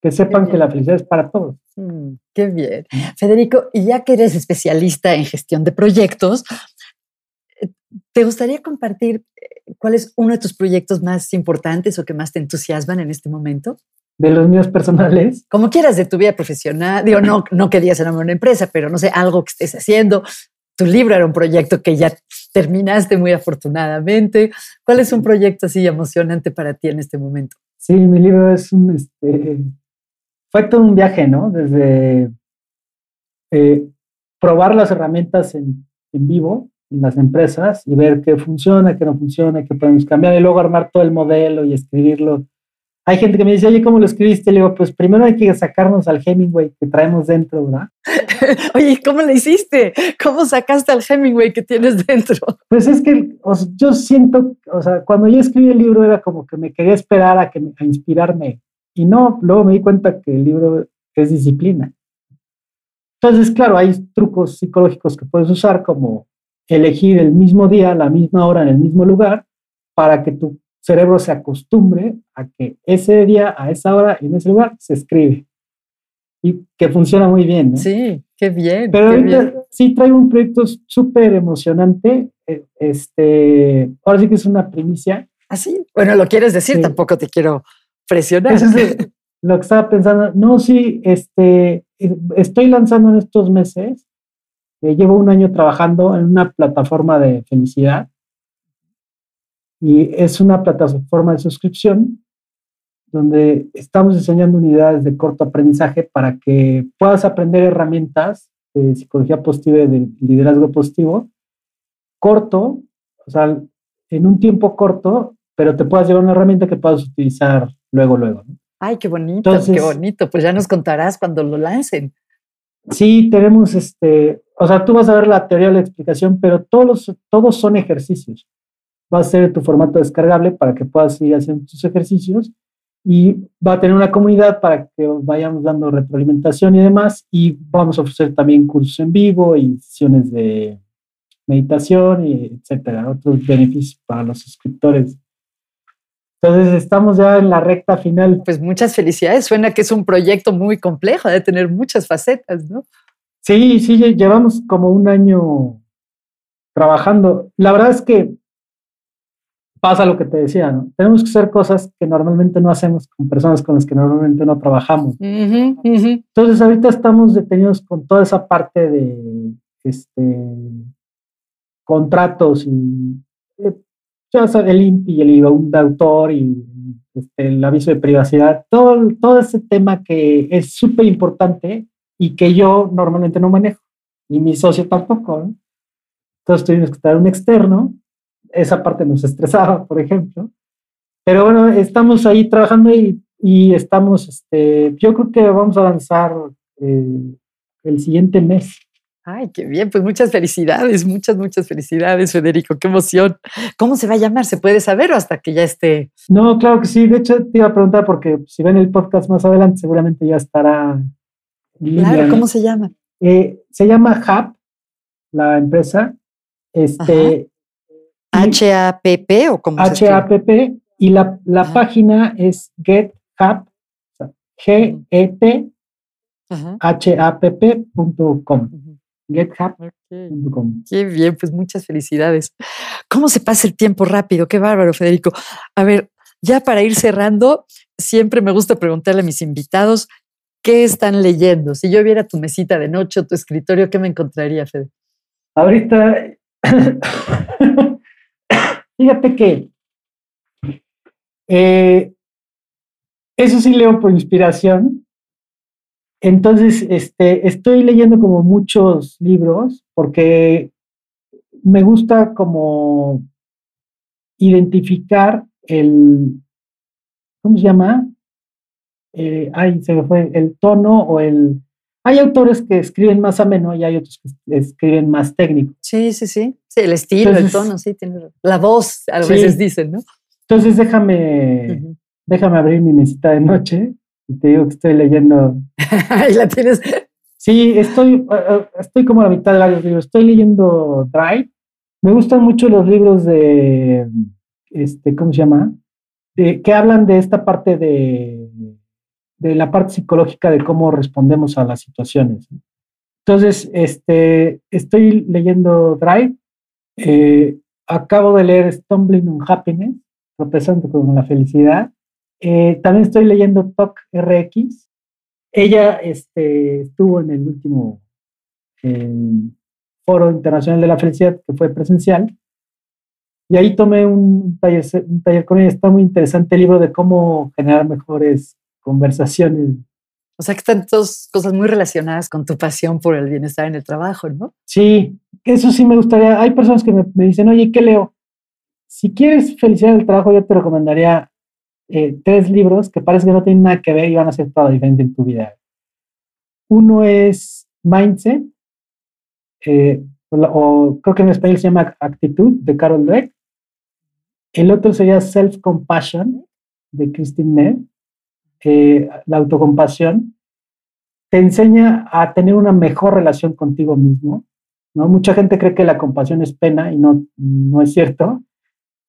que sepan que la felicidad es para todos. Mm, qué bien. Federico, y ya que eres especialista en gestión de proyectos, ¿te gustaría compartir eh, cuál es uno de tus proyectos más importantes o que más te entusiasman en este momento? De los míos personales. Como quieras, de tu vida profesional. Digo, no, no querías en una empresa, pero no sé, algo que estés haciendo, tu libro era un proyecto que ya terminaste muy afortunadamente. ¿Cuál es un proyecto así emocionante para ti en este momento? Sí, mi libro es un, este, fue todo un viaje, ¿no? Desde eh, probar las herramientas en, en, vivo en las empresas y ver qué funciona, qué no funciona, qué podemos cambiar y luego armar todo el modelo y escribirlo hay gente que me dice, oye, ¿cómo lo escribiste? Le digo, pues primero hay que sacarnos al Hemingway que traemos dentro, ¿verdad? <laughs> oye, ¿cómo le hiciste? ¿Cómo sacaste al Hemingway que tienes dentro? Pues es que yo siento, o sea, cuando yo escribí el libro era como que me quería esperar a, que, a inspirarme. Y no, luego me di cuenta que el libro es disciplina. Entonces, claro, hay trucos psicológicos que puedes usar como elegir el mismo día, la misma hora, en el mismo lugar, para que tu cerebro se acostumbre a que ese día, a esa hora, en ese lugar, se escribe. Y que funciona muy bien. Sí, qué bien. Pero ahorita sí traigo un proyecto súper emocionante. eh, este, ahora sí que es una primicia. Así, ¿Ah, bueno, lo quieres decir, tampoco te quiero presionar. Eso es <laughs> lo que estaba pensando. No, sí, este, estoy lanzando en estos meses. Eh, llevo un año trabajando en una plataforma de felicidad y es una plataforma de suscripción donde estamos enseñando unidades de corto aprendizaje para que puedas aprender herramientas de psicología positiva y de liderazgo positivo corto, o sea, en un tiempo corto, pero te puedas llevar una herramienta que puedas utilizar luego, luego. Ay, qué bonito, qué bonito. Pues ya nos contarás cuando lo lancen. Sí, tenemos este, o sea, tú vas a ver la teoría de la explicación, pero todos, todos son ejercicios. Va a ser tu formato descargable para que puedas ir haciendo tus ejercicios y va a tener una comunidad para que vayamos dando retroalimentación y demás y vamos a ofrecer también cursos en vivo y sesiones de meditación y etcétera, otros beneficios para los suscriptores. Entonces estamos ya en la recta final. Pues muchas felicidades. Suena que es un proyecto muy complejo, de tener muchas facetas, ¿no? Sí, sí, llevamos como un año trabajando. La verdad es que pasa lo que te decía, ¿no? Tenemos que hacer cosas que normalmente no hacemos con personas con las que normalmente no trabajamos. Entonces ahorita estamos detenidos con toda esa parte de este, contratos y eh, ya el INPI, el IVA de autor y este, el aviso de privacidad, todo, todo ese tema que es súper importante y que yo normalmente no manejo, y mi socio tampoco. Entonces tuvimos que estar un externo, esa parte nos estresaba, <laughs> por ejemplo, pero bueno, estamos ahí trabajando y, y estamos, este, yo creo que vamos a lanzar eh, el siguiente mes Ay, qué bien, pues muchas felicidades, muchas, muchas felicidades, Federico, qué emoción. ¿Cómo se va a llamar? ¿Se puede saber o hasta que ya esté? No, claro que sí. De hecho, te iba a preguntar porque si ven el podcast más adelante, seguramente ya estará. Claro, ¿cómo se llama? Eh, se llama HAP, la empresa. Este. H-A-P-P o cómo H-A-P-P. Y la, la página es GetHub, G-E-T, H-A-P-P.com gethub.com. Qué bien, pues muchas felicidades. ¿Cómo se pasa el tiempo rápido? Qué bárbaro, Federico. A ver, ya para ir cerrando, siempre me gusta preguntarle a mis invitados qué están leyendo. Si yo viera tu mesita de noche o tu escritorio, ¿qué me encontraría, Fede? Ahorita, <coughs> fíjate que eh, eso sí leo por inspiración, entonces, este, estoy leyendo como muchos libros porque me gusta como identificar el, ¿cómo se llama? Eh, ay, se me fue, el tono o el... Hay autores que escriben más ameno y hay otros que escriben más técnico. Sí, sí, sí. Sí, el estilo, el tono, sí, tiene la voz, a veces dicen, ¿no? Entonces déjame, déjame abrir mi mesita de noche te digo que estoy leyendo. <laughs> Ahí la tienes. Sí, estoy, eh, eh, estoy como a la mitad de varios libros. Estoy leyendo Drive. Me gustan mucho los libros de, este, ¿cómo se llama? De, que hablan de esta parte de, de la parte psicológica de cómo respondemos a las situaciones. Entonces, este, estoy leyendo Drive. Eh, acabo de leer Stumbling on Happiness, tropezando con la felicidad. Eh, también estoy leyendo Talk RX. Ella este, estuvo en el último Foro Internacional de la Felicidad, que fue presencial. Y ahí tomé un taller, un taller con ella. Está muy interesante el libro de cómo generar mejores conversaciones. O sea que están todas cosas muy relacionadas con tu pasión por el bienestar en el trabajo, ¿no? Sí, eso sí me gustaría. Hay personas que me, me dicen, oye, ¿qué leo? Si quieres felicidad en el trabajo, yo te recomendaría eh, tres libros que parece que no tienen nada que ver y van a hacer toda la diferencia en tu vida. Uno es Mindset, eh, o, creo que en español se llama Actitud, de Carol Dweck. El otro sería Self Compassion, de Christine Neff, eh, la autocompasión. Te enseña a tener una mejor relación contigo mismo. ¿no? Mucha gente cree que la compasión es pena y no, no es cierto.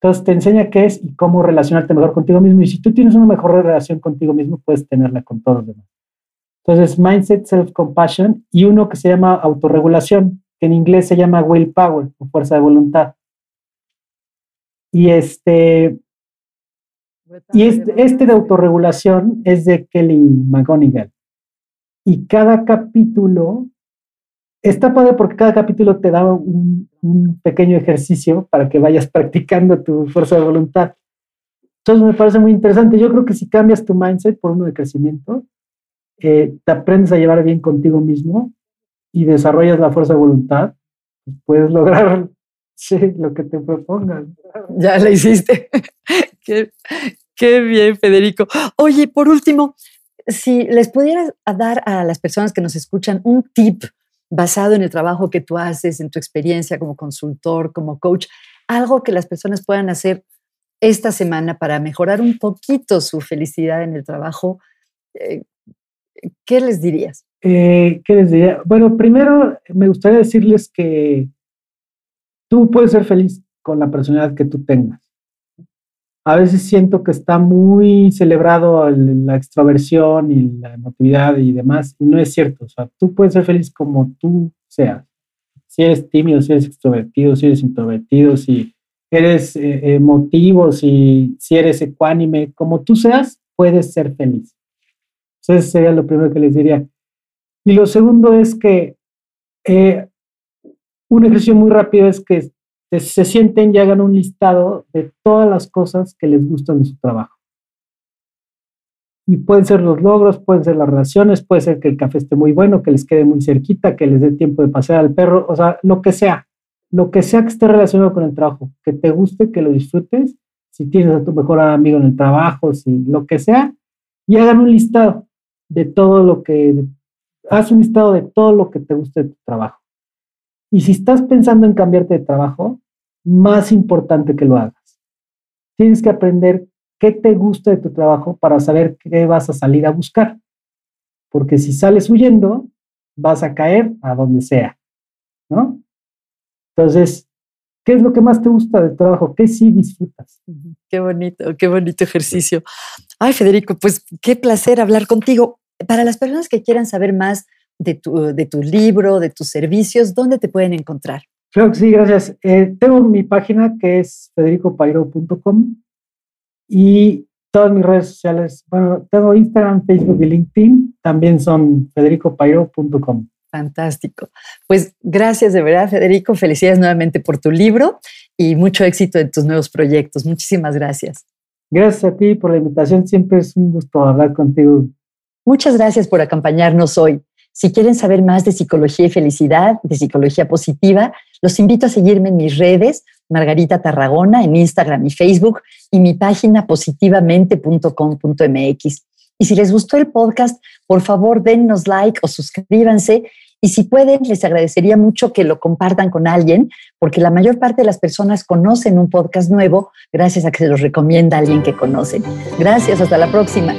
Entonces te enseña qué es y cómo relacionarte mejor contigo mismo. Y si tú tienes una mejor relación contigo mismo, puedes tenerla con todos los demás. Entonces, Mindset, Self-Compassion y uno que se llama autorregulación, que en inglés se llama Willpower o fuerza de voluntad. Y este, y este, este de autorregulación es de Kelly McGonigal. Y cada capítulo está padre porque cada capítulo te da un, pequeño ejercicio para que vayas practicando tu fuerza de voluntad. Entonces me parece muy interesante. Yo creo que si cambias tu mindset por uno de crecimiento, eh, te aprendes a llevar bien contigo mismo y desarrollas la fuerza de voluntad, pues puedes <laughs> lograr lo que te propongas. Ya lo hiciste. <laughs> qué, qué bien, Federico. Oye, por último, si les pudieras dar a las personas que nos escuchan un tip basado en el trabajo que tú haces, en tu experiencia como consultor, como coach, algo que las personas puedan hacer esta semana para mejorar un poquito su felicidad en el trabajo, eh, ¿qué les dirías? Eh, ¿Qué les diría? Bueno, primero me gustaría decirles que tú puedes ser feliz con la personalidad que tú tengas a veces siento que está muy celebrado la extroversión y la emotividad y demás, y no es cierto. O sea, tú puedes ser feliz como tú seas. Si eres tímido, si eres extrovertido, si eres introvertido, si eres eh, emotivo, si, eres ecuánime, como tú seas, puedes ser feliz. Eso sería lo primero que les diría. Y lo segundo es que eh, un ejercicio muy rápido es que se sienten y hagan un listado de todas las cosas que les gustan de su trabajo. Y pueden ser los logros, pueden ser las relaciones, puede ser que el café esté muy bueno, que les quede muy cerquita, que les dé tiempo de pasear al perro, o sea, lo que sea, lo que sea que esté relacionado con el trabajo, que te guste, que lo disfrutes, si tienes a tu mejor amigo en el trabajo, si lo que sea, y hagan un listado de todo lo que, haz un listado de todo lo que te guste de tu trabajo. Y si estás pensando en cambiarte de trabajo, más importante que lo hagas. Tienes que aprender qué te gusta de tu trabajo para saber qué vas a salir a buscar. Porque si sales huyendo, vas a caer a donde sea, ¿no? Entonces, ¿qué es lo que más te gusta de tu trabajo? ¿Qué sí disfrutas? Qué bonito, qué bonito ejercicio. Ay, Federico, pues qué placer hablar contigo. Para las personas que quieran saber más de tu, de tu libro, de tus servicios, ¿dónde te pueden encontrar? Claro que sí, gracias. Eh, tengo mi página que es federicopairo.com y todas mis redes sociales, bueno, tengo Instagram, Facebook y LinkedIn, también son federicopairo.com. Fantástico. Pues gracias de verdad, Federico. Felicidades nuevamente por tu libro y mucho éxito en tus nuevos proyectos. Muchísimas gracias. Gracias a ti por la invitación. Siempre es un gusto hablar contigo. Muchas gracias por acompañarnos hoy. Si quieren saber más de psicología y felicidad, de psicología positiva, los invito a seguirme en mis redes, Margarita Tarragona, en Instagram y Facebook, y mi página positivamente.com.mx. Y si les gustó el podcast, por favor dennos like o suscríbanse. Y si pueden, les agradecería mucho que lo compartan con alguien, porque la mayor parte de las personas conocen un podcast nuevo gracias a que se los recomienda alguien que conocen. Gracias, hasta la próxima.